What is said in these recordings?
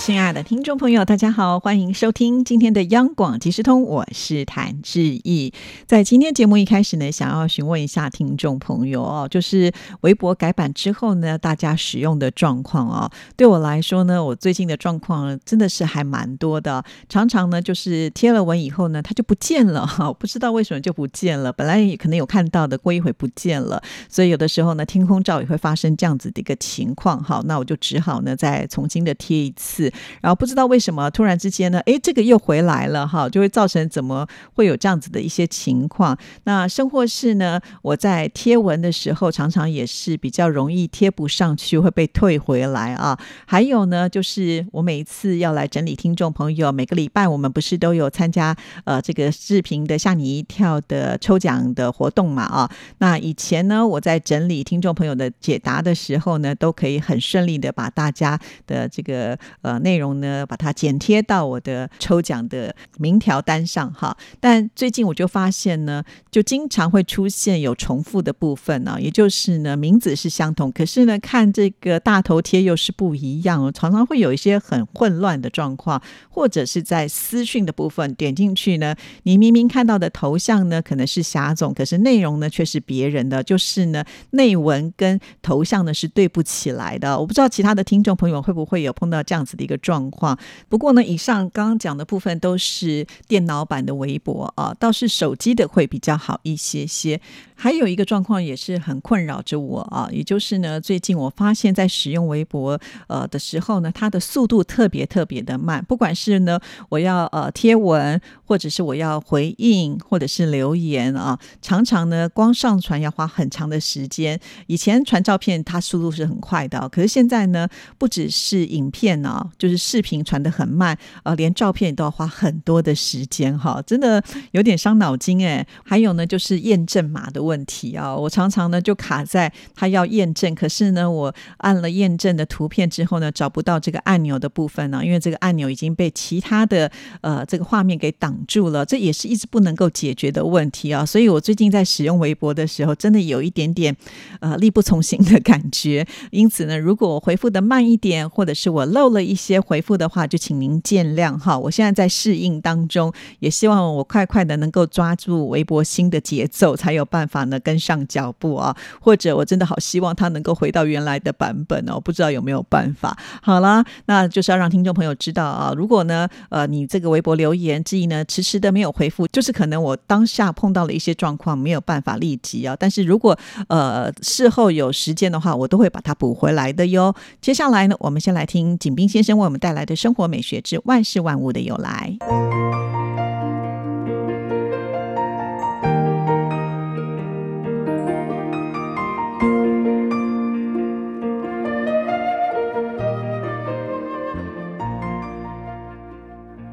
亲爱的听众朋友，大家好，欢迎收听今天的央广即时通，我是谭志毅。在今天节目一开始呢，想要询问一下听众朋友哦，就是微博改版之后呢，大家使用的状况哦。对我来说呢，我最近的状况真的是还蛮多的，常常呢就是贴了文以后呢，它就不见了哈，不知道为什么就不见了。本来可能有看到的，过一会不见了，所以有的时候呢，天空照也会发生这样子的一个情况。好，那我就只好呢再重新的贴一次。然后不知道为什么突然之间呢，哎，这个又回来了哈，就会造成怎么会有这样子的一些情况？那生活是呢，我在贴文的时候常常也是比较容易贴不上去，会被退回来啊。还有呢，就是我每一次要来整理听众朋友，每个礼拜我们不是都有参加呃这个视频的吓你一跳的抽奖的活动嘛啊？那以前呢，我在整理听众朋友的解答的时候呢，都可以很顺利的把大家的这个呃内容呢，把它剪贴到我的抽奖的名条单上哈。但最近我就发现呢，就经常会出现有重复的部分呢，也就是呢名字是相同，可是呢看这个大头贴又是不一样，常常会有一些很混乱的状况，或者是在私讯的部分点进去呢，你明明看到的头像呢可能是霞总，可是内容呢却是别人的，就是呢内文跟头像呢是对不起来的。我不知道其他的听众朋友会不会有碰到这样子的一状况。不过呢，以上刚刚讲的部分都是电脑版的微博啊，倒是手机的会比较好一些些。还有一个状况也是很困扰着我啊，也就是呢，最近我发现，在使用微博呃的时候呢，它的速度特别特别的慢。不管是呢，我要呃贴文，或者是我要回应，或者是留言啊，常常呢，光上传要花很长的时间。以前传照片，它速度是很快的，可是现在呢，不只是影片呢，就是视频传的很慢，呃，连照片都要花很多的时间哈，真的有点伤脑筋哎。还有呢，就是验证码的。问题啊，我常常呢就卡在他要验证，可是呢我按了验证的图片之后呢找不到这个按钮的部分呢，因为这个按钮已经被其他的呃这个画面给挡住了，这也是一直不能够解决的问题啊。所以我最近在使用微博的时候，真的有一点点呃力不从心的感觉。因此呢，如果我回复的慢一点，或者是我漏了一些回复的话，就请您见谅哈。我现在在适应当中，也希望我快快的能够抓住微博新的节奏，才有办法。呢跟上脚步啊，或者我真的好希望它能够回到原来的版本哦，不知道有没有办法。好了，那就是要让听众朋友知道啊，如果呢呃你这个微博留言之一呢迟迟的没有回复，就是可能我当下碰到了一些状况，没有办法立即啊。但是如果呃事后有时间的话，我都会把它补回来的哟。接下来呢，我们先来听景斌先生为我们带来的生活美学之万事万物的由来。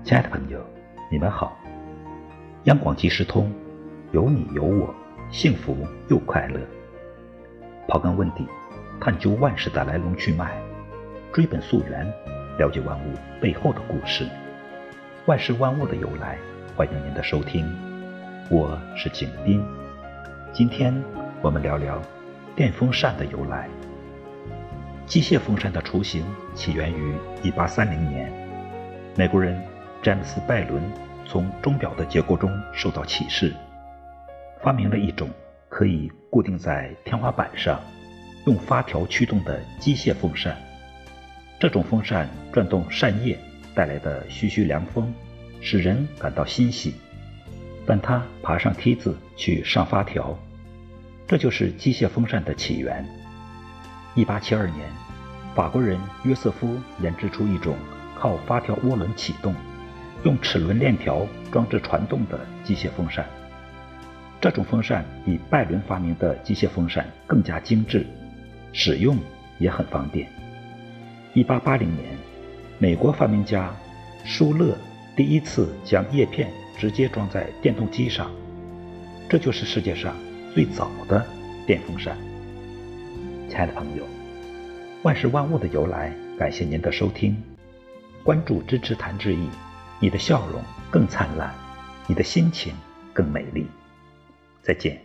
亲爱的朋友，你们好！央广即时通，有你有我，幸福又快乐。刨根问底，探究万事的来龙去脉，追本溯源，了解万物背后的故事。万事万物的由来，欢迎您的收听。我是景斌，今天我们聊聊电风扇的由来。机械风扇的雏形起源于1830年，美国人。詹姆斯·拜伦从钟表的结构中受到启示，发明了一种可以固定在天花板上、用发条驱动的机械风扇。这种风扇转动扇叶带来的徐徐凉风，使人感到欣喜。但他爬上梯子去上发条，这就是机械风扇的起源。1872年，法国人约瑟夫研制出一种靠发条涡轮启动。用齿轮链条装置传动的机械风扇，这种风扇比拜伦发明的机械风扇更加精致，使用也很方便。1880年，美国发明家舒勒第一次将叶片直接装在电动机上，这就是世界上最早的电风扇。亲爱的朋友，万事万物的由来。感谢您的收听，关注支持谭志毅，你的笑容更灿烂，你的心情更美丽。再见。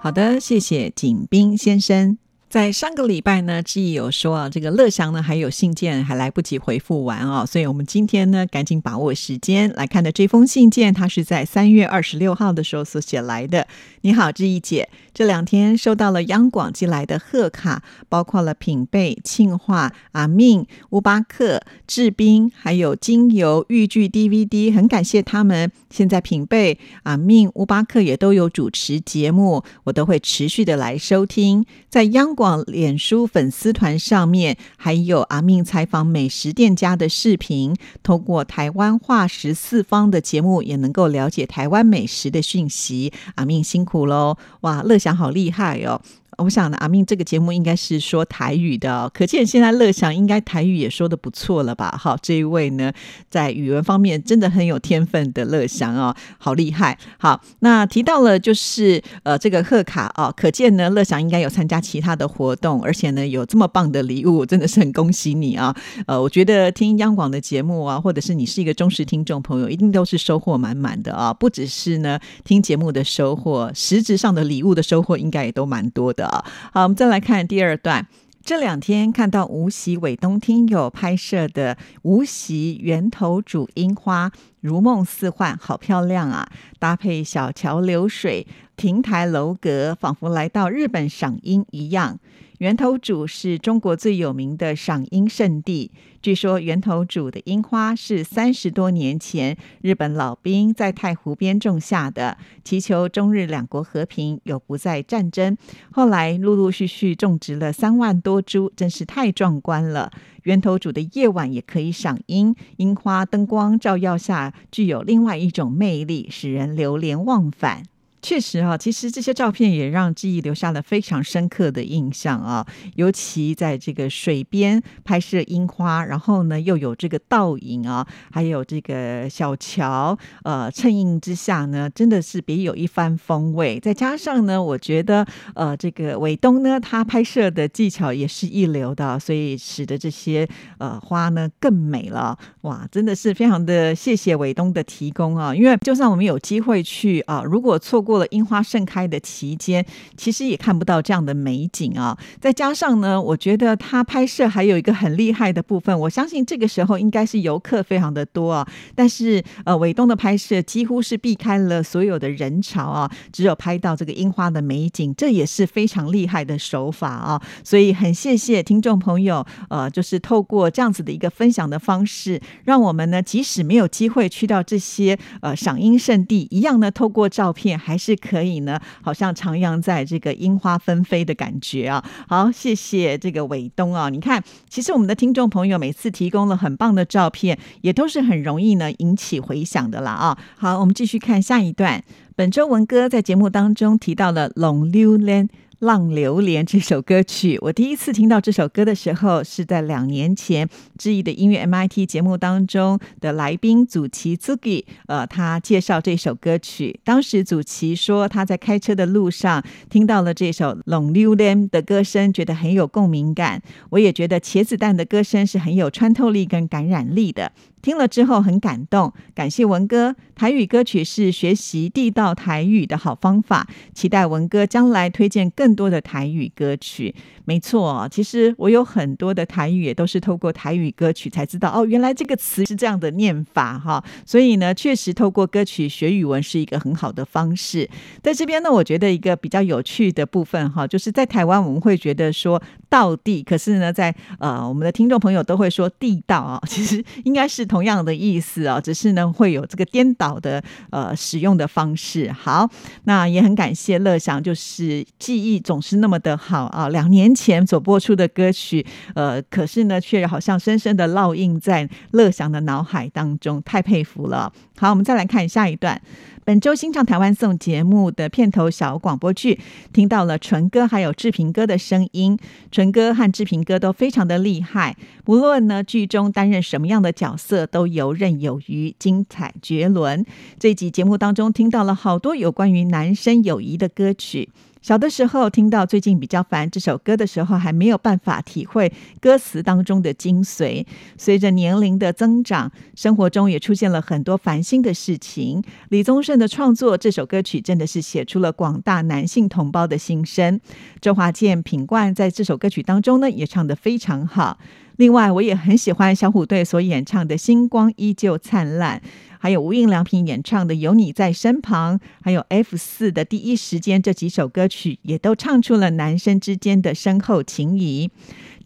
好的，谢谢景斌先生。在上个礼拜呢，志毅有说啊，这个乐祥呢还有信件还来不及回复完啊，所以我们今天呢赶紧把握时间来看的这封信件，它是在三月二十六号的时候所写来的。你好，志毅姐，这两天收到了央广寄来的贺卡，包括了品贝、庆化、阿命、乌巴克、志斌，还有精油、豫剧 DVD，很感谢他们。现在品贝、阿命、乌巴克也都有主持节目，我都会持续的来收听，在央。广脸书粉丝团上面还有阿命采访美食店家的视频，通过台湾话十四方的节目也能够了解台湾美食的讯息。阿命辛苦喽！哇，乐祥好厉害哦！我想呢，阿明这个节目应该是说台语的，可见现在乐祥应该台语也说的不错了吧？好，这一位呢，在语文方面真的很有天分的乐祥哦，好厉害！好，那提到了就是呃这个贺卡哦，可见呢乐祥应该有参加其他的活动，而且呢有这么棒的礼物，真的是很恭喜你啊！呃，我觉得听央广的节目啊，或者是你是一个忠实听众朋友，一定都是收获满满的啊！不只是呢听节目的收获，实质上的礼物的收获应该也都蛮多的。好，我们再来看第二段。这两天看到无锡伟东听友拍摄的无锡源头渚樱花，如梦似幻，好漂亮啊！搭配小桥流水、亭台楼阁，仿佛来到日本赏樱一样。源头渚是中国最有名的赏樱圣地。据说源头主的樱花是三十多年前日本老兵在太湖边种下的，祈求中日两国和平，有不再战争。后来陆陆续续种植了三万多株，真是太壮观了。源头主的夜晚也可以赏樱，樱花灯光照耀下，具有另外一种魅力，使人流连忘返。确实啊，其实这些照片也让记忆留下了非常深刻的印象啊。尤其在这个水边拍摄樱花，然后呢又有这个倒影啊，还有这个小桥，呃，衬映之下呢，真的是别有一番风味。再加上呢，我觉得呃，这个伟东呢，他拍摄的技巧也是一流的，所以使得这些呃花呢更美了。哇，真的是非常的谢谢伟东的提供啊！因为就算我们有机会去啊，如果错过了樱花盛开的期间，其实也看不到这样的美景啊。再加上呢，我觉得他拍摄还有一个很厉害的部分，我相信这个时候应该是游客非常的多啊。但是呃，伟东的拍摄几乎是避开了所有的人潮啊，只有拍到这个樱花的美景，这也是非常厉害的手法啊。所以很谢谢听众朋友，呃，就是透过这样子的一个分享的方式，让我们呢，即使没有机会去到这些呃赏樱圣地，一样呢，透过照片还。是可以呢，好像徜徉在这个樱花纷飞的感觉啊！好，谢谢这个伟东啊！你看，其实我们的听众朋友每次提供了很棒的照片，也都是很容易呢引起回响的啦啊！好，我们继续看下一段。本周文哥在节目当中提到了《龙溜莲》。《浪流连》这首歌曲，我第一次听到这首歌的时候，是在两年前志毅的音乐 MIT 节目当中的来宾祖奇 Zuki，呃，他介绍这首歌曲。当时祖奇说他在开车的路上听到了这首《浪流连》的歌声，觉得很有共鸣感。我也觉得茄子蛋的歌声是很有穿透力跟感染力的。听了之后很感动，感谢文哥。台语歌曲是学习地道台语的好方法，期待文哥将来推荐更多的台语歌曲。没错，其实我有很多的台语也都是透过台语歌曲才知道哦，原来这个词是这样的念法哈。所以呢，确实透过歌曲学语文是一个很好的方式。在这边呢，我觉得一个比较有趣的部分哈，就是在台湾我们会觉得说道地，可是呢，在呃我们的听众朋友都会说地道啊，其实应该是同样的意思啊，只是呢会有这个颠倒的呃使用的方式。好，那也很感谢乐祥，就是记忆总是那么的好啊，两年。前所播出的歌曲，呃，可是呢，却好像深深的烙印在乐祥的脑海当中，太佩服了。好，我们再来看下一段。本周新唱台湾颂节目的片头小广播剧，听到了纯哥还有志平哥的声音。纯哥和志平哥都非常的厉害，不论呢剧中担任什么样的角色，都游刃有余，精彩绝伦。这集节目当中，听到了好多有关于男生友谊的歌曲。小的时候听到最近比较烦这首歌的时候，还没有办法体会歌词当中的精髓。随着年龄的增长，生活中也出现了很多烦心的事情。李宗盛的创作这首歌曲真的是写出了广大男性同胞的心声。周华健、品冠在这首歌曲当中呢，也唱得非常好。另外，我也很喜欢小虎队所演唱的《星光依旧灿烂》。还有无印良品演唱的《有你在身旁》，还有 F 四的《第一时间》这几首歌曲，也都唱出了男生之间的深厚情谊。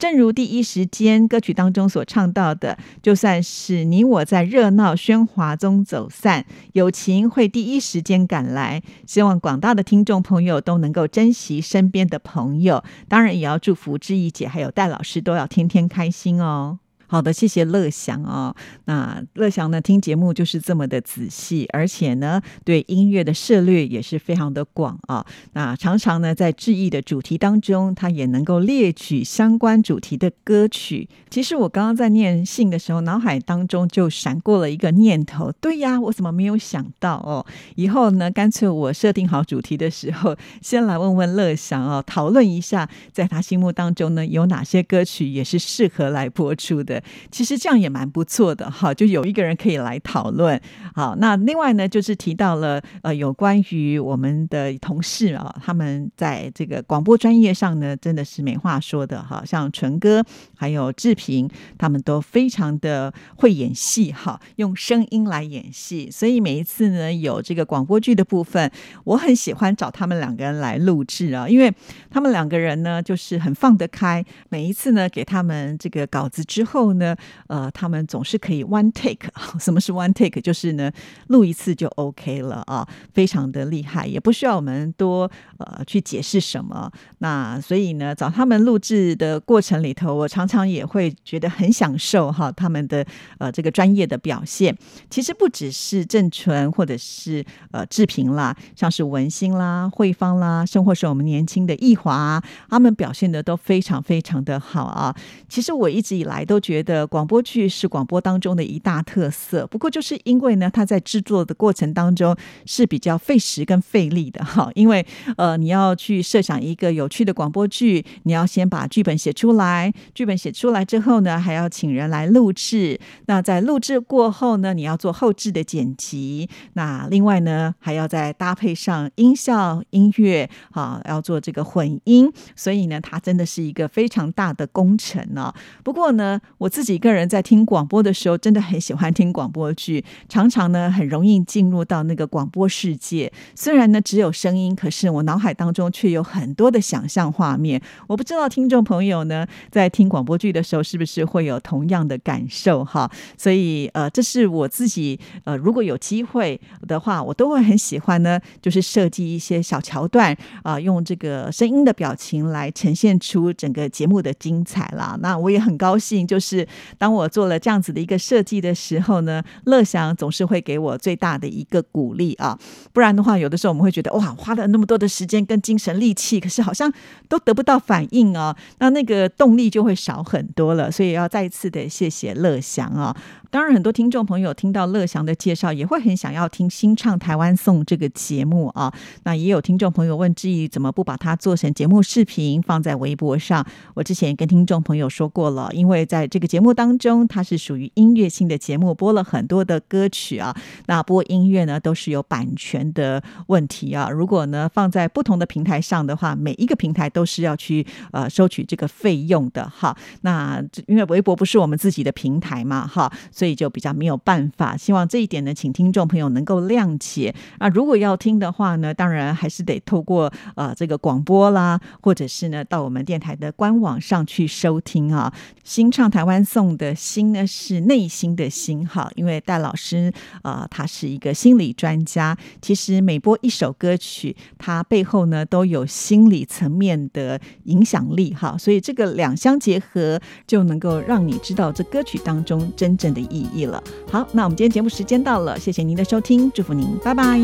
正如《第一时间》歌曲当中所唱到的，就算是你我在热闹喧哗中走散，友情会第一时间赶来。希望广大的听众朋友都能够珍惜身边的朋友，当然也要祝福志毅姐还有戴老师都要天天开心哦。好的，谢谢乐祥啊。那乐祥呢，听节目就是这么的仔细，而且呢，对音乐的涉猎也是非常的广啊。那常常呢，在致意的主题当中，他也能够列举相关主题的歌曲。其实我刚刚在念信的时候，脑海当中就闪过了一个念头：对呀，我怎么没有想到哦？以后呢，干脆我设定好主题的时候，先来问问乐祥哦，讨论一下，在他心目当中呢，有哪些歌曲也是适合来播出的。其实这样也蛮不错的哈，就有一个人可以来讨论。好，那另外呢，就是提到了呃，有关于我们的同事啊，他们在这个广播专业上呢，真的是没话说的哈。像纯哥还有志平，他们都非常的会演戏哈，用声音来演戏。所以每一次呢，有这个广播剧的部分，我很喜欢找他们两个人来录制啊，因为他们两个人呢，就是很放得开。每一次呢，给他们这个稿子之后。呢，呃，他们总是可以 one take。什么是 one take？就是呢，录一次就 OK 了啊，非常的厉害，也不需要我们多呃去解释什么。那所以呢，找他们录制的过程里头，我常常也会觉得很享受哈，他们的呃这个专业的表现。其实不只是郑纯或者是呃志平啦，像是文心啦、慧芳啦，甚或是我们年轻的易华，他们表现的都非常非常的好啊。其实我一直以来都觉觉得。广播剧是广播当中的一大特色，不过就是因为呢，它在制作的过程当中是比较费时跟费力的哈。因为呃，你要去设想一个有趣的广播剧，你要先把剧本写出来，剧本写出来之后呢，还要请人来录制。那在录制过后呢，你要做后置的剪辑。那另外呢，还要再搭配上音效、音乐，啊，要做这个混音。所以呢，它真的是一个非常大的工程呢。不过呢，我。自己一个人在听广播的时候，真的很喜欢听广播剧，常常呢很容易进入到那个广播世界。虽然呢只有声音，可是我脑海当中却有很多的想象画面。我不知道听众朋友呢在听广播剧的时候是不是会有同样的感受哈？所以呃，这是我自己呃，如果有机会的话，我都会很喜欢呢，就是设计一些小桥段啊，用这个声音的表情来呈现出整个节目的精彩啦。那我也很高兴，就是。是当我做了这样子的一个设计的时候呢，乐祥总是会给我最大的一个鼓励啊，不然的话，有的时候我们会觉得哇，花了那么多的时间跟精神力气，可是好像都得不到反应啊，那那个动力就会少很多了。所以要再一次的谢谢乐祥啊。当然，很多听众朋友听到乐祥的介绍，也会很想要听《新唱台湾颂》这个节目啊。那也有听众朋友问志毅，怎么不把它做成节目视频放在微博上？我之前跟听众朋友说过了，因为在这个节目当中，它是属于音乐性的节目，播了很多的歌曲啊。那播音乐呢，都是有版权的问题啊。如果呢放在不同的平台上的话，每一个平台都是要去呃收取这个费用的哈。那因为微博不是我们自己的平台嘛，哈。所以就比较没有办法，希望这一点呢，请听众朋友能够谅解。啊，如果要听的话呢，当然还是得透过呃这个广播啦，或者是呢到我们电台的官网上去收听啊。新唱台湾颂的心呢是内心的心哈，因为戴老师啊他是一个心理专家，其实每播一首歌曲，它背后呢都有心理层面的影响力哈，所以这个两相结合就能够让你知道这歌曲当中真正的。意义了。好，那我们今天节目时间到了，谢谢您的收听，祝福您，拜拜。